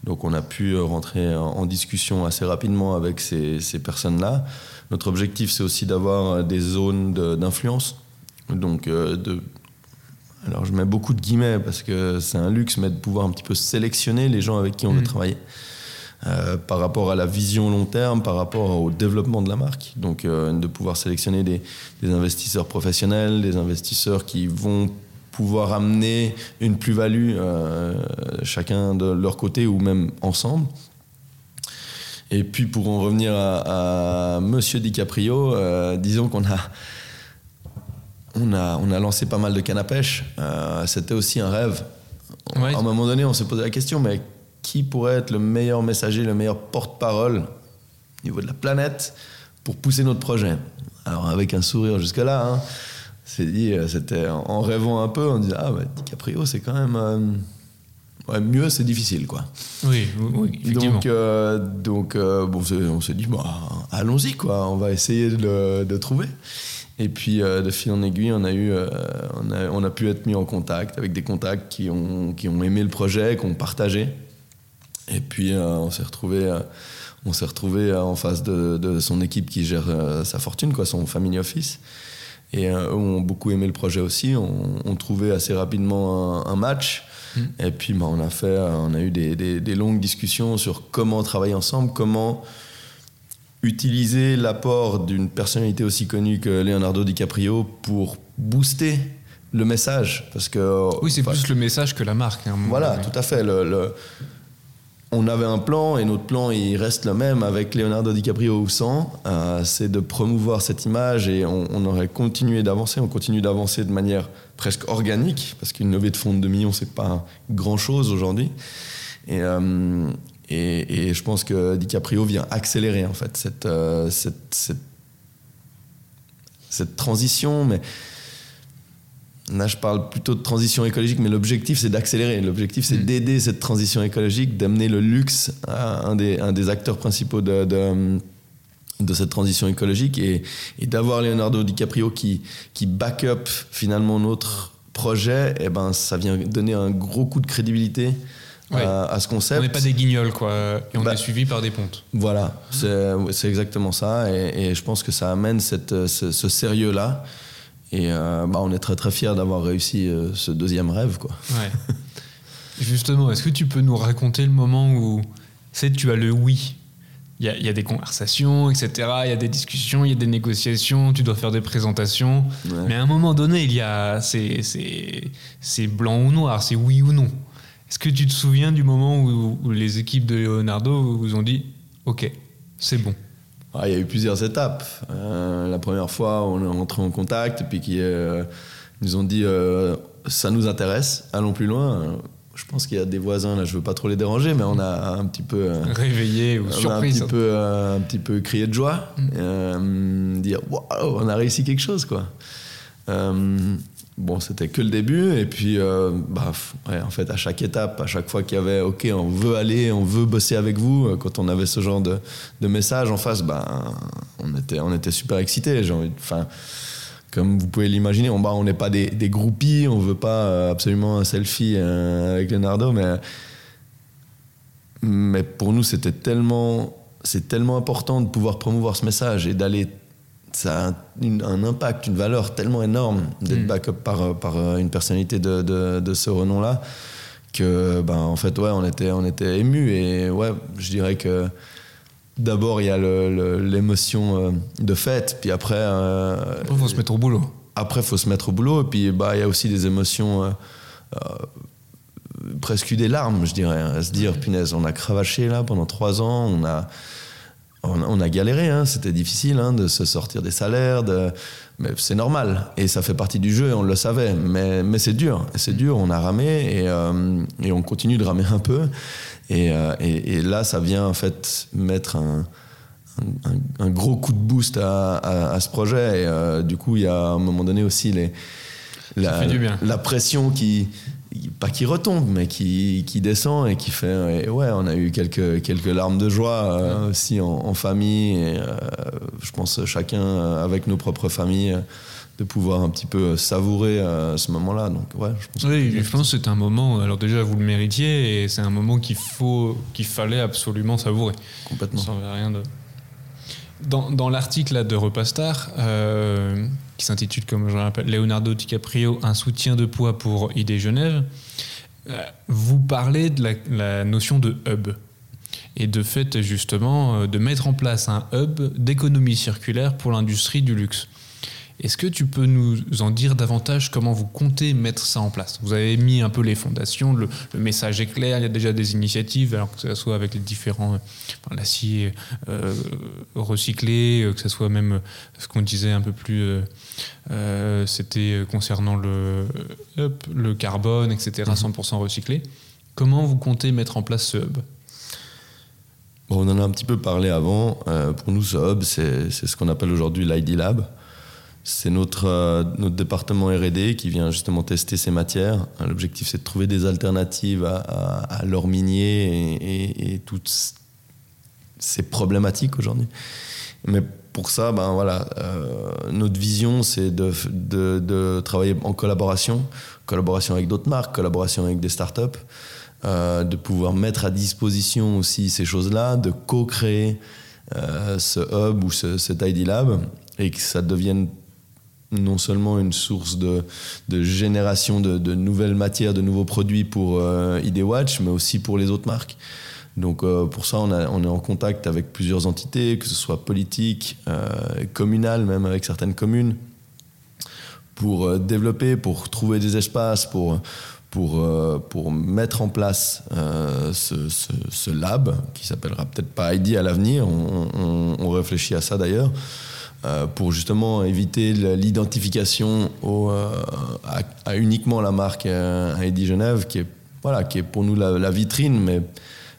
Donc on a pu rentrer en, discussion assez rapidement avec ces, ces personnes-là. Notre objectif, c'est aussi d'avoir euh, des zones d'influence. Donc, euh, de, alors je mets beaucoup de guillemets parce que c'est un luxe, mais de pouvoir un petit peu sélectionner les gens avec qui on veut mm. travailler. Euh, par rapport à la vision long terme, par rapport au développement de la marque. Donc de pouvoir sélectionner des, investisseurs professionnels, des investisseurs qui vont pouvoir amener une plus-value chacun de leur côté ou même ensemble. Et puis pour en revenir à, Monsieur DiCaprio, disons qu'on a on a, on a lancé pas mal de cannes à pêche. Euh, c'était aussi un rêve. À un moment donné, on s'est posé la question, mais qui pourrait être le meilleur messager, le meilleur porte-parole au niveau de la planète pour pousser notre projet Alors avec un sourire jusque-là, hein, c'est dit, euh, c'était en rêvant un peu, on disait, ah bah, DiCaprio, c'est quand même... Euh, mieux, c'est difficile, quoi. Oui, oui, effectivement. Donc, donc bon, on s'est dit, bah, allons-y, quoi. On va essayer de, de trouver. Et puis, euh, de fil en aiguille, on a, eu, euh, on, a, on, a, pu être mis en contact avec des contacts qui ont, qui ont aimé le projet, qui ont partagé. Et puis, euh, on s'est retrouvé, on s'est retrouvé en face de, de, son équipe qui gère sa fortune, quoi, son family office. Et eux ont beaucoup aimé le projet aussi. On, on trouvait assez rapidement un, match. Mm. Et puis, bah, on, a fait, on a eu des, des, des longues discussions sur comment travailler ensemble, comment utiliser l'apport d'une personnalité aussi connue que Leonardo DiCaprio pour booster le message parce que oui c'est plus le message que la marque hein, voilà tout à fait le, on avait un plan et notre plan il reste le même avec Leonardo DiCaprio ou sans euh, c'est de promouvoir cette image et on, aurait continué d'avancer on continue d'avancer de manière presque organique parce qu'une levée de fonds de 2 millions c'est pas grand chose aujourd'hui et, euh, et, je pense que DiCaprio vient accélérer en fait cette, euh, cette, cette, transition. Mais là, je parle plutôt de transition écologique, mais l'objectif c'est d'accélérer. L'objectif c'est mm. d'aider cette transition écologique, d'amener le luxe à un des, un des acteurs principaux de, de, cette transition écologique et, et d'avoir Leonardo DiCaprio qui, qui back up finalement notre projet, et eh ben, ça vient donner un gros coup de crédibilité à, ce concept. On n'est pas des guignols, quoi, et on bah, est suivi par des pontes. Voilà, c'est exactement ça, et, je pense que ça amène cette, ce, sérieux-là. Et euh, bah, on est très très fiers d'avoir réussi euh, ce deuxième rêve. Quoi. Ouais. Justement, est-ce que tu peux nous raconter le moment où tu as le oui? Il y, a, des conversations, etc. Il y a des discussions, il y a des négociations, tu dois faire des présentations. Mais à un moment donné, il y a c'est blanc ou noir, c'est oui ou non. Est-ce que tu te souviens du moment où, les équipes de Leonardo vous ont dit OK, c'est bon Il y a eu plusieurs étapes. Euh, la première fois, on est rentré en contact et puis qui euh, nous ont dit euh, ça nous intéresse, allons plus loin. Je pense qu'il y a des voisins, là, je veux pas trop les déranger, mais on a un petit peu. Réveillé ou surpris. Un petit, peu, un petit peu crié de joie. Mm. dire waouh, on a réussi quelque chose, quoi. Bon, c'était que le début, et puis, euh, bah, en fait, à chaque étape, à chaque fois qu'il y avait, OK, on veut aller, on veut bosser avec vous, euh, quand on avait ce genre de, de message en face, bah, on, était, on était super excités. Enfin, comme vous pouvez l'imaginer, on on n'est pas des, des, groupies, on veut pas euh, absolument un selfie avec Leonardo, mais, mais pour nous, c'était tellement, tellement important de pouvoir promouvoir ce message et d'aller ça a un, impact, une valeur tellement énorme d'être mm. backup par, par une personnalité de, de, ce renom-là que, ben, en fait, ouais, on était, on était ému. Et ouais, je dirais que d'abord, il y a l'émotion euh, de fête, puis après. Euh, il faut se mettre au boulot. Après, il faut se mettre au boulot, et puis bah, il y a aussi des émotions. Euh, presque des larmes, je dirais, à se dire, mm. punaise, on a cravaché là pendant trois ans, on a, on, a galéré, hein. c'était difficile hein, de se sortir des salaires, de... mais c'est normal et ça fait partie du jeu et on le savait. Mais, mais c'est dur, c'est dur. On a ramé et, euh, et, on continue de ramer un peu. Euh, et, et, là, ça vient en fait mettre un, un, gros coup de boost à, à, ce projet. Et euh, du coup, il y a à un moment donné aussi les, la, la pression qui pas qui retombe, mais qui, qui descend et qui fait. Et ouais, on a eu quelques, quelques larmes de joie euh, aussi en, famille. Et euh, je pense chacun euh, avec nos propres familles de pouvoir un petit peu savourer ce moment-là. Donc ouais, je pense. Oui, que je pense que c'est un moment. Alors déjà, vous le méritiez et c'est un moment qu'il faut, qu'il fallait absolument savourer. Complètement. Sans rien de. Dans, dans l'article de Repastar, euh, qui s'intitule, comme je le rappelle, Leonardo DiCaprio, un soutien de poids pour ID Genève, euh, vous parlez de la, notion de hub et de fait justement euh, de mettre en place un hub d'économie circulaire pour l'industrie du luxe. Est-ce que tu peux nous en dire davantage comment vous comptez mettre ça en place? Vous avez mis un peu les fondations, le, message est clair, il y a déjà des initiatives, alors que ce soit avec les différents enfin, l'acier euh, recyclé, euh, que ce soit même ce qu'on disait un peu plus, euh, c'était concernant le, le carbone, etc., 100% mhm. recyclé. Comment vous comptez mettre en place ce hub? On en a un petit peu parlé avant. pour nous, ce hub, c'est ce qu'on appelle aujourd'hui l'ID Lab. C'est notre, euh, notre département RD qui vient justement tester ces matières. L'objectif, c'est de trouver des alternatives à, à, l'or minier et, toutes ces problématiques aujourd'hui. Mais pour ça, ben voilà, euh, notre vision, c'est de, de, de, travailler en collaboration, collaboration avec d'autres marques, collaboration avec des startups, euh, de pouvoir mettre à disposition aussi ces choses-là, de co-créer euh, ce hub ou ce, cet ID Lab et que ça devienne non seulement une source de, génération de, nouvelles matières, de nouveaux produits pour ID Watch, mais aussi pour les autres marques. Donc euh, pour ça, on, est en contact avec plusieurs entités, que ce soit politiques, euh, communales, même avec certaines communes, pour euh, développer, pour trouver des espaces, pour, pour, pour mettre en place ce, lab, qui s'appellera peut-être pas ID à l'avenir, on, réfléchit à ça d'ailleurs. Euh, pour justement éviter l'identification euh, à, uniquement la marque euh, Heidi Genève, qui est, voilà, qui est pour nous la, vitrine, mais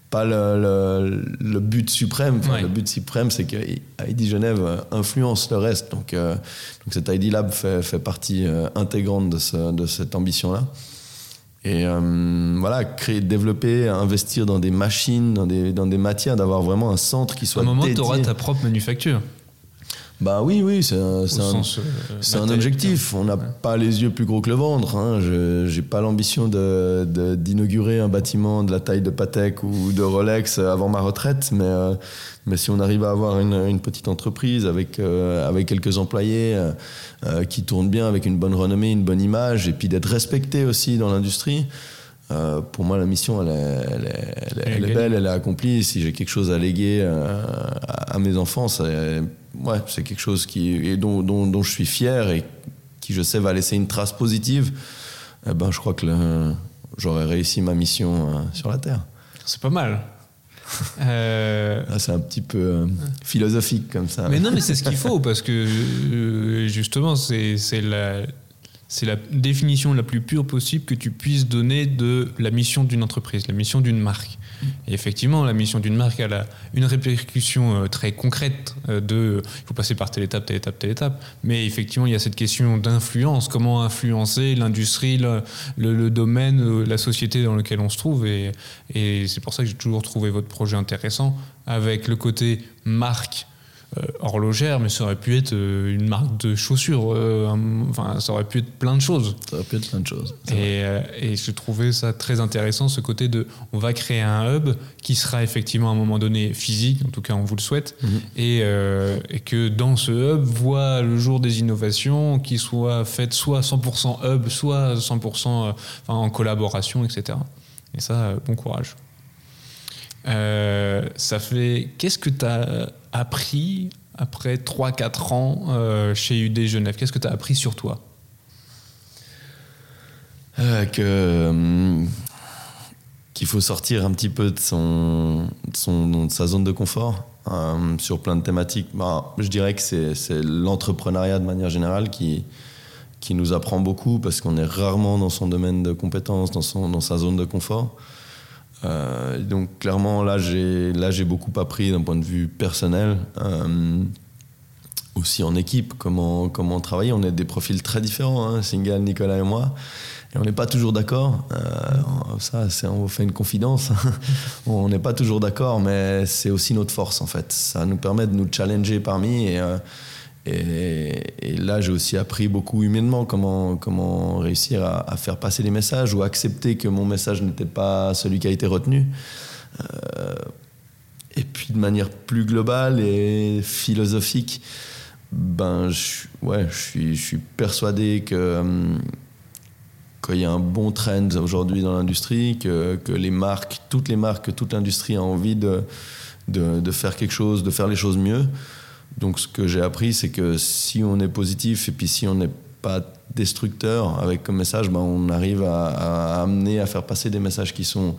pas le, le, but suprême. Le but suprême, c'est que Heidi Genève influence le reste. Donc, donc cet Heidi Lab fait, fait partie intégrante de, ce, de cette ambition-là. Et voilà, créer, développer, investir dans des machines, dans des, dans des matières, d'avoir vraiment un centre qui soit. À un moment, tu auras ta propre manufacture. Bah oui, oui, c'est un, un, un, objectif. On n'a pas les yeux plus gros que le ventre. Hein. Je n'ai pas l'ambition d'inaugurer de, un bâtiment de la taille de Patek ou de Rolex avant ma retraite, mais, euh, mais si on arrive à avoir une, une petite entreprise avec, euh, avec quelques employés euh, qui tournent bien, avec une bonne renommée, une bonne image, et puis d'être respecté aussi dans l'industrie, pour moi, la mission, elle est, elle est, elle est, belle, elle est accomplie. Si j'ai quelque chose à léguer à, à mes enfants, c'est ouais, c'est quelque chose qui, dont, dont, dont, je suis fier et qui, je sais, va laisser une trace positive, eh ben, je crois que j'aurais réussi ma mission euh, sur la Terre. C'est pas mal. Euh... Ah, c'est un petit peu euh, philosophique comme ça. Mais non, mais c'est ce qu'il faut parce que euh, justement, c'est la, c'est la définition la plus pure possible que tu puisses donner de la mission d'une entreprise, la mission d'une marque. Et effectivement, la mission d'une marque a une répercussion euh, très concrète euh, de il faut passer par telle étape, telle étape, telle étape. Mais effectivement, il y a cette question d'influence. Comment influencer l'industrie, le, domaine, euh, la société dans laquelle on se trouve? Et, c'est pour ça que j'ai toujours trouvé votre projet intéressant avec le côté marque horlogère, mais ça aurait pu être euh, une marque de chaussures. Euh, enfin, ça aurait pu être plein de choses. Ça aurait pu être plein de choses. Et, et, je trouvais ça très intéressant, ce côté de on va créer un hub qui sera effectivement à un moment donné physique, en tout cas on vous le souhaite, mhm. et, et, que dans ce hub voit le jour des innovations qui soient faites soit 100% hub, soit 100% en collaboration, etc. Et ça, bon courage. Ça fait. Qu'est-ce que tu as appris après 3-4 ans euh, chez UD Genève? Qu'est-ce que tu as appris sur toi? Euh, que hum, qu'il faut sortir un petit peu de son, son sa zone de confort sur plein de thématiques. Bah, je dirais que c'est l'entrepreneuriat de manière générale qui qui nous apprend beaucoup parce qu'on est rarement dans son domaine de compétences, dans, son, dans sa zone de confort. Euh, donc clairement, là, j'ai beaucoup appris d'un point de vue personnel, euh, aussi en équipe, comment comment travailler. On est des profils très différents, hein, Singal, Nicolas et moi, et on n'est pas toujours d'accord. Euh, ça, on fait une confidence. on n'est pas toujours d'accord, mais c'est aussi notre force en fait. Ça nous permet de nous challenger parmi et, là, j'ai aussi appris beaucoup humainement comment, comment réussir à, faire passer les messages ou accepter que mon message n'était pas celui qui a été retenu. Euh, et puis de manière plus globale et philosophique, ben, je, ouais, je, suis, persuadé que hum, qu'il y a un bon trend aujourd'hui dans l'industrie, que, que, les marques, toutes les marques, toute l'industrie a envie de, de, faire quelque chose, de faire les choses mieux. Donc ce que j'ai appris, c'est que si on est positif et puis si on n'est pas destructeur avec comme message, ben on arrive à, à, amener, à faire passer des messages qui sont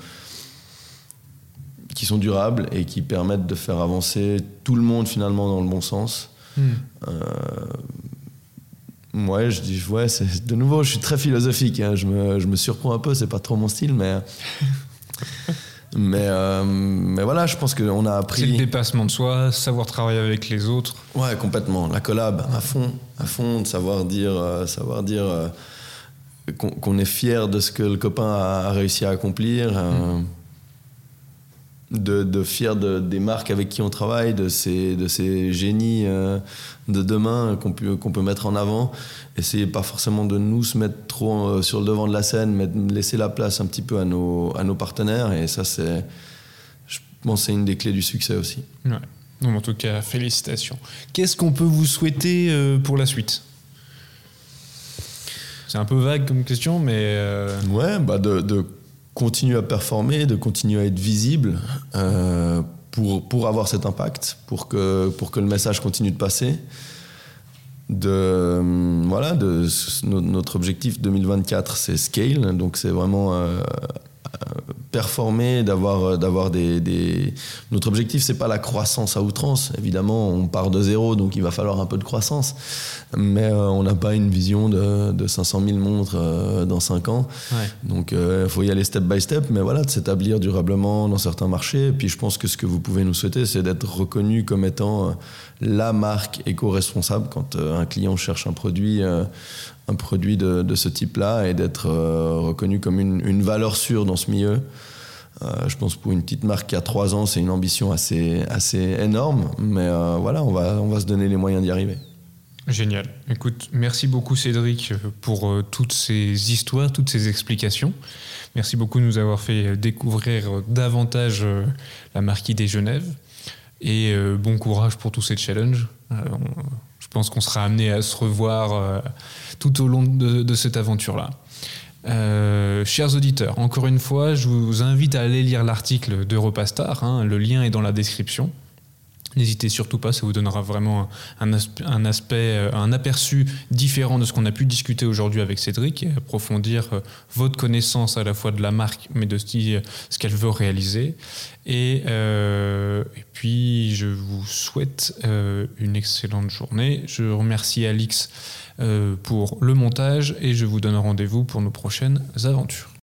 qui sont durables et qui permettent de faire avancer tout le monde finalement dans le bon sens. Euh, ouais, je dis, ouais, c'est de nouveau, je suis très philosophique. Hein. je, me, je me surprends un peu, c'est pas trop mon style, mais. mais, euh, mais voilà, je pense qu'on a appris. C'est le dépassement de soi, savoir travailler avec les autres. Ouais, complètement. La collab, à fond, à fond, de savoir dire, euh, savoir dire qu'on est fier de ce que le copain a, réussi à accomplir. Hmm de, de fier de, des marques avec qui on travaille, de ces, de ces génies euh, de demain qu'on peut, qu'on peut mettre en avant. Essayer pas forcément de nous se mettre trop euh, sur le devant de la scène, mais laisser la place un petit peu à nos, à nos partenaires. Et ça, c'est, je pense, c'est une des clés du succès aussi. Ouais. en tout cas, félicitations. Qu'est-ce qu'on peut vous souhaiter euh, pour la suite? C'est un peu vague comme question, mais. Ouais, bah de, de continuer à performer, de continuer à être visible euh, pour, pour avoir cet impact, pour que, pour que le message continue de passer. De, voilà, de, notre objectif 2024, c'est scale, donc c'est vraiment euh, performer, d'avoir, euh, d'avoir des, des, Notre objectif, c'est pas la croissance à outrance. Évidemment, on part de zéro, donc il va falloir un peu de croissance. Mais euh, on n'a pas une vision de, de 500 000 montres euh, dans 5 ans. Donc il faut y aller step by step, mais voilà, de s'établir durablement dans certains marchés. Et puis je pense que ce que vous pouvez nous souhaiter, c'est d'être reconnu comme étant la marque éco-responsable quand un client cherche un produit un produit de, de ce type-là et d'être euh, reconnu comme une, une, valeur sûre dans ce milieu. Euh, je pense pour une petite marque qui a trois ans, c'est une ambition assez, assez énorme, mais euh, voilà, on va, on va se donner les moyens d'y arriver. Génial. Écoute, merci beaucoup Cédric pour toutes ces histoires, toutes ces explications. Merci beaucoup de nous avoir fait découvrir davantage la marquise des Genève. Et bon courage pour tous ces challenges. je pense qu'on sera amené à se revoir tout au long de, cette aventure-là. Euh, chers auditeurs, encore une fois, je vous invite à aller lire l'article d'Europastar. Hein, le lien est dans la description. N'hésitez surtout pas, ça vous donnera vraiment un, aspect, euh, un aperçu différent de ce qu'on a pu discuter aujourd'hui avec Cédric et approfondir euh, votre connaissance à la fois de la marque, mais de ce qu'elle veut réaliser. Et, puis, je vous souhaite une excellente journée. Je remercie Alix euh, pour le montage et je vous donne rendez-vous pour nos prochaines aventures.